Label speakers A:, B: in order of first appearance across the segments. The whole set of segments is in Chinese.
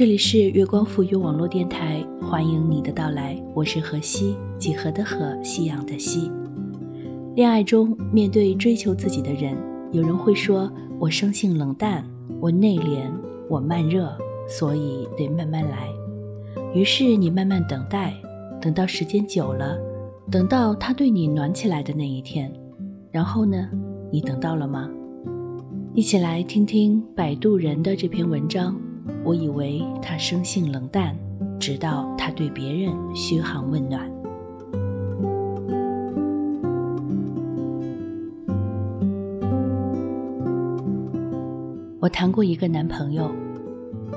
A: 这里是月光赋予网络电台，欢迎你的到来，我是荷西，几何的何，夕阳的夕。恋爱中，面对追求自己的人，有人会说我生性冷淡，我内敛，我慢热，所以得慢慢来。于是你慢慢等待，等到时间久了，等到他对你暖起来的那一天，然后呢，你等到了吗？一起来听听摆渡人的这篇文章。我以为他生性冷淡，直到他对别人嘘寒问暖。我谈过一个男朋友，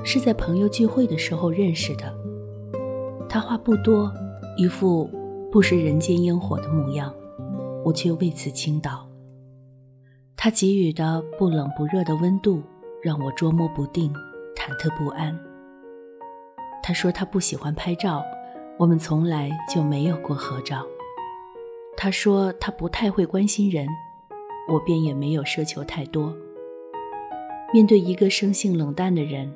A: 是在朋友聚会的时候认识的。他话不多，一副不食人间烟火的模样，我却为此倾倒。他给予的不冷不热的温度，让我捉摸不定。忐忑不安。他说他不喜欢拍照，我们从来就没有过合照。他说他不太会关心人，我便也没有奢求太多。面对一个生性冷淡的人，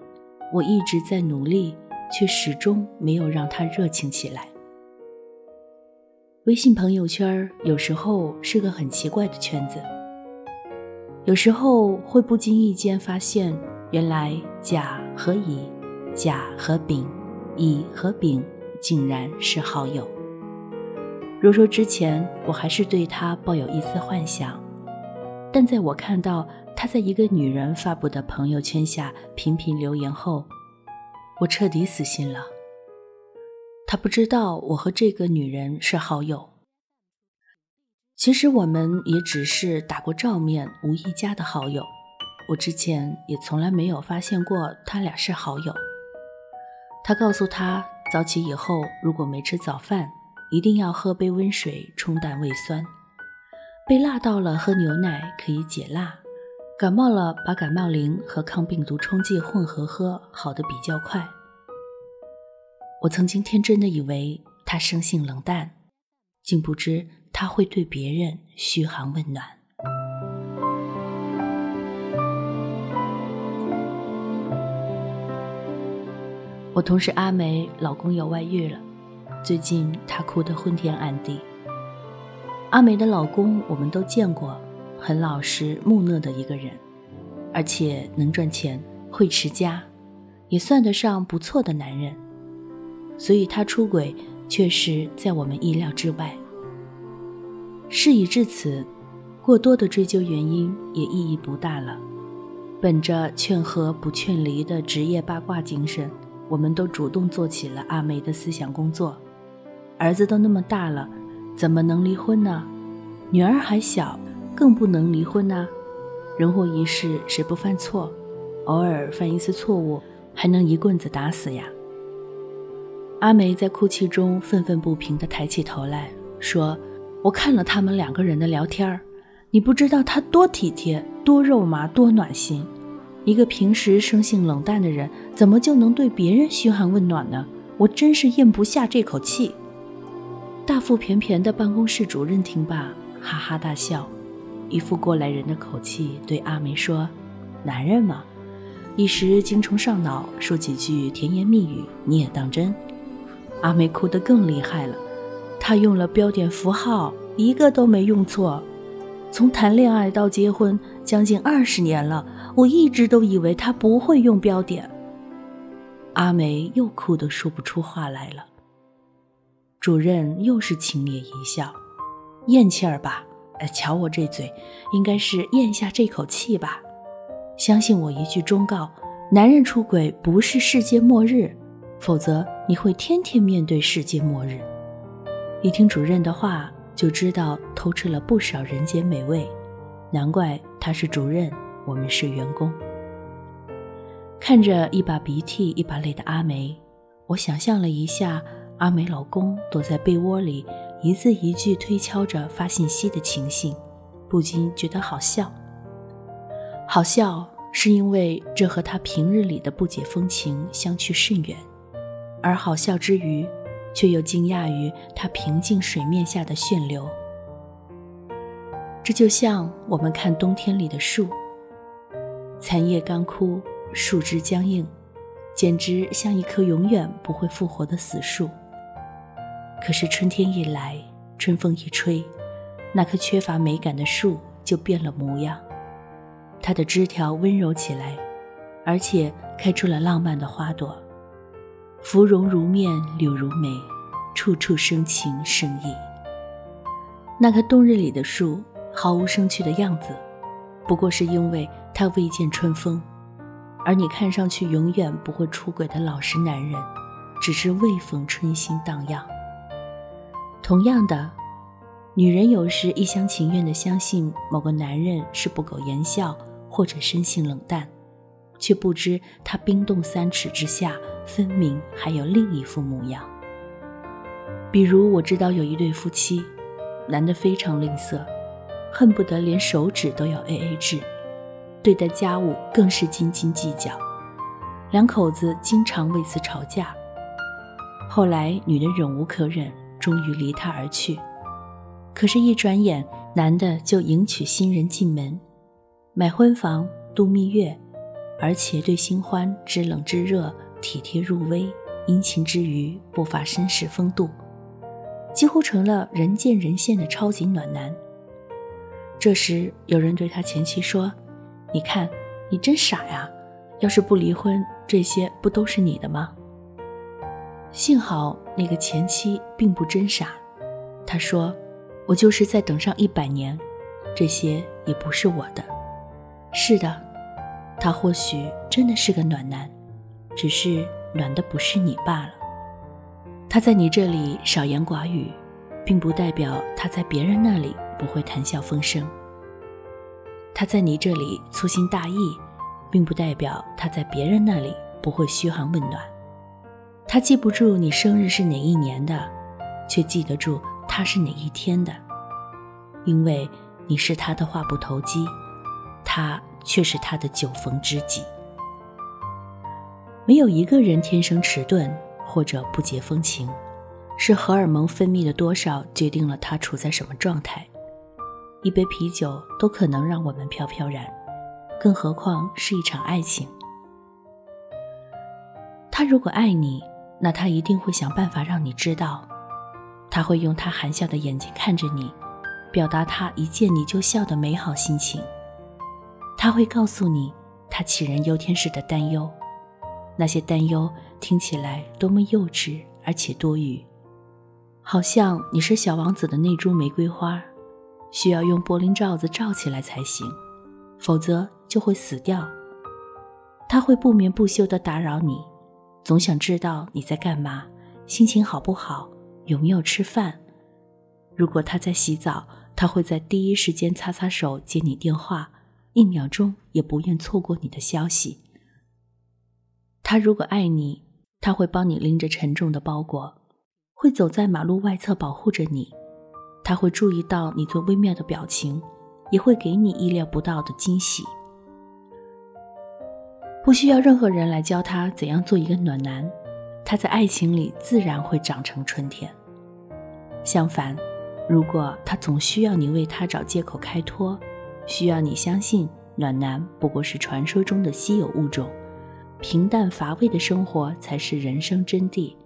A: 我一直在努力，却始终没有让他热情起来。微信朋友圈有时候是个很奇怪的圈子，有时候会不经意间发现。原来甲和乙、甲和丙、乙和丙竟然是好友。如说之前我还是对他抱有一丝幻想，但在我看到他在一个女人发布的朋友圈下频频留言后，我彻底死心了。他不知道我和这个女人是好友，其实我们也只是打过照面，无意加的好友。我之前也从来没有发现过他俩是好友。他告诉他，早起以后如果没吃早饭，一定要喝杯温水冲淡胃酸。被辣到了喝牛奶可以解辣，感冒了把感冒灵和抗病毒冲剂混合喝，好的比较快。我曾经天真的以为他生性冷淡，竟不知他会对别人嘘寒问暖。我同事阿梅老公有外遇了，最近她哭得昏天暗地。阿梅的老公我们都见过，很老实木讷的一个人，而且能赚钱，会持家，也算得上不错的男人。所以他出轨确实在我们意料之外。事已至此，过多的追究原因也意义不大了。本着劝和不劝离的职业八卦精神。我们都主动做起了阿梅的思想工作，儿子都那么大了，怎么能离婚呢？女儿还小，更不能离婚呐。人活一世，谁不犯错？偶尔犯一次错误，还能一棍子打死呀？阿梅在哭泣中愤愤不平地抬起头来说：“我看了他们两个人的聊天儿，你不知道他多体贴，多肉麻，多暖心。”一个平时生性冷淡的人，怎么就能对别人嘘寒问暖呢？我真是咽不下这口气。大腹便便的办公室主任听罢，哈哈大笑，一副过来人的口气对阿梅说：“男人嘛，一时精虫上脑，说几句甜言蜜语，你也当真？”阿梅哭得更厉害了，她用了标点符号，一个都没用错。从谈恋爱到结婚将近二十年了，我一直都以为他不会用标点。阿梅又哭得说不出话来了。主任又是轻蔑一笑：“咽气儿吧，瞧我这嘴，应该是咽下这口气吧。相信我一句忠告：男人出轨不是世界末日，否则你会天天面对世界末日。”一听主任的话。就知道偷吃了不少人间美味，难怪他是主任，我们是员工。看着一把鼻涕一把泪的阿梅，我想象了一下阿梅老公躲在被窝里一字一句推敲着发信息的情形，不禁觉得好笑。好笑是因为这和他平日里的不解风情相去甚远，而好笑之余。却又惊讶于他平静水面下的旋流。这就像我们看冬天里的树，残叶干枯，树枝僵硬，简直像一棵永远不会复活的死树。可是春天一来，春风一吹，那棵缺乏美感的树就变了模样，它的枝条温柔起来，而且开出了浪漫的花朵。芙蓉如面，柳如眉，处处生情生意。那棵冬日里的树毫无生趣的样子，不过是因为它未见春风；而你看上去永远不会出轨的老实男人，只是未逢春心荡漾。同样的，女人有时一厢情愿地相信某个男人是不苟言笑或者生性冷淡，却不知他冰冻三尺之下。分明还有另一副模样。比如，我知道有一对夫妻，男的非常吝啬，恨不得连手指都要 A A 制，对待家务更是斤斤计较，两口子经常为此吵架。后来，女的忍无可忍，终于离他而去。可是，一转眼，男的就迎娶新人进门，买婚房、度蜜月，而且对新欢知冷知热。体贴入微，殷勤之余不乏绅士风度，几乎成了人见人羡的超级暖男。这时，有人对他前妻说：“你看，你真傻呀！要是不离婚，这些不都是你的吗？”幸好那个前妻并不真傻，他说：“我就是再等上一百年，这些也不是我的。”是的，他或许真的是个暖男。只是暖的不是你罢了。他在你这里少言寡语，并不代表他在别人那里不会谈笑风生。他在你这里粗心大意，并不代表他在别人那里不会嘘寒问暖。他记不住你生日是哪一年的，却记得住他是哪一天的，因为你是他的话不投机，他却是他的酒逢知己。没有一个人天生迟钝或者不解风情，是荷尔蒙分泌的多少决定了他处在什么状态。一杯啤酒都可能让我们飘飘然，更何况是一场爱情。他如果爱你，那他一定会想办法让你知道，他会用他含笑的眼睛看着你，表达他一见你就笑的美好心情。他会告诉你他杞人忧天式的担忧。那些担忧听起来多么幼稚而且多余，好像你是小王子的那株玫瑰花，需要用玻璃罩子罩起来才行，否则就会死掉。他会不眠不休地打扰你，总想知道你在干嘛，心情好不好，有没有吃饭。如果他在洗澡，他会在第一时间擦擦手接你电话，一秒钟也不愿错过你的消息。他如果爱你，他会帮你拎着沉重的包裹，会走在马路外侧保护着你。他会注意到你最微妙的表情，也会给你意料不到的惊喜。不需要任何人来教他怎样做一个暖男，他在爱情里自然会长成春天。相反，如果他总需要你为他找借口开脱，需要你相信暖男不过是传说中的稀有物种。平淡乏味的生活才是人生真谛，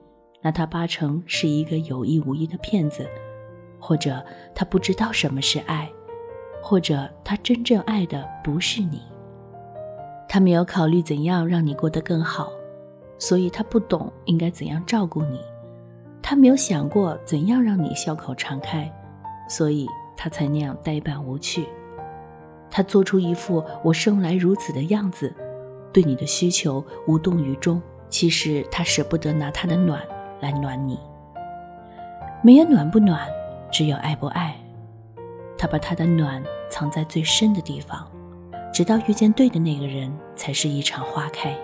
A: 那他八成是一个有意无意的骗子，或者他不知道什么是爱，或者他真正爱的不是你。他没有考虑怎样让你过得更好，所以他不懂应该怎样照顾你。他没有想过怎样让你笑口常开，所以他才那样呆板无趣。他做出一副我生来如此的样子，对你的需求无动于衷。其实他舍不得拿他的暖来暖你。没有暖不暖，只有爱不爱。他把他的暖藏在最深的地方。直到遇见对的那个人，才是一场花开。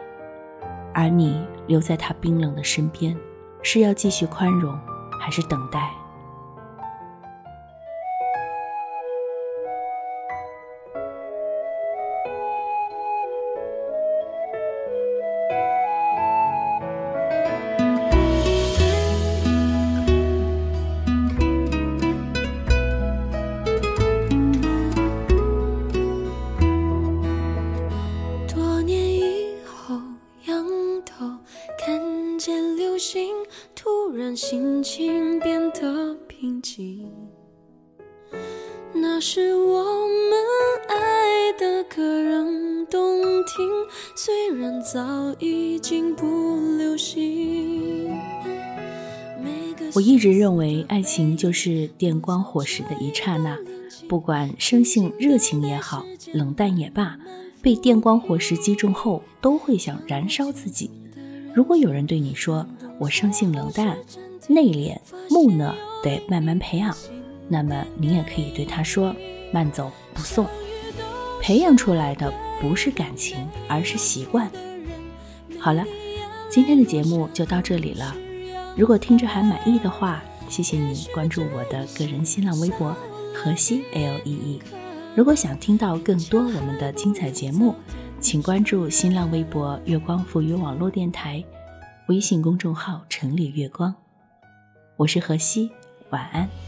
A: 而你留在他冰冷的身边，是要继续宽容，还是等待？
B: 是我们爱的歌声动听，虽然早已经不流行。
A: 我一直认为，爱情就是电光火石的一刹那，不管生性热情也好，冷淡也罢，被电光火石击中后，都会想燃烧自己。如果有人对你说，我生性冷淡、内敛、木讷，得慢慢培养。那么你也可以对他说：“慢走不送。”培养出来的不是感情，而是习惯。好了，今天的节目就到这里了。如果听着还满意的话，谢谢你关注我的个人新浪微博河西 L E E。如果想听到更多我们的精彩节目，请关注新浪微博“月光赋予网络电台”。微信公众号“城里月光”，我是何西，晚安。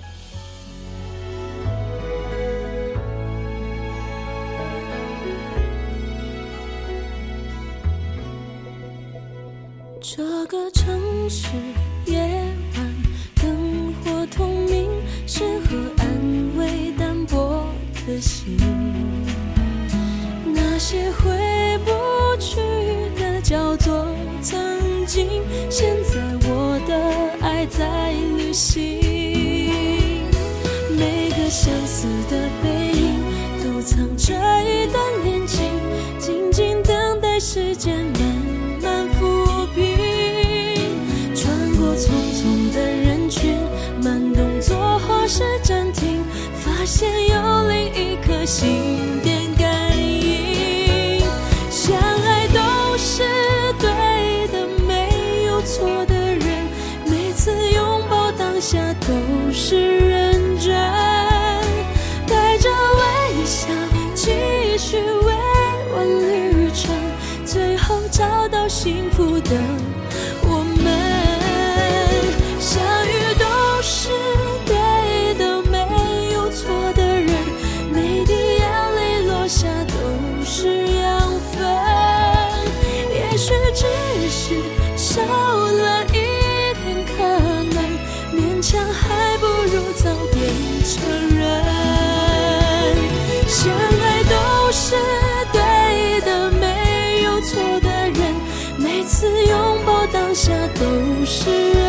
B: 这个城市匆匆的人群，慢动作或是暂停，发现有另一颗心。下都是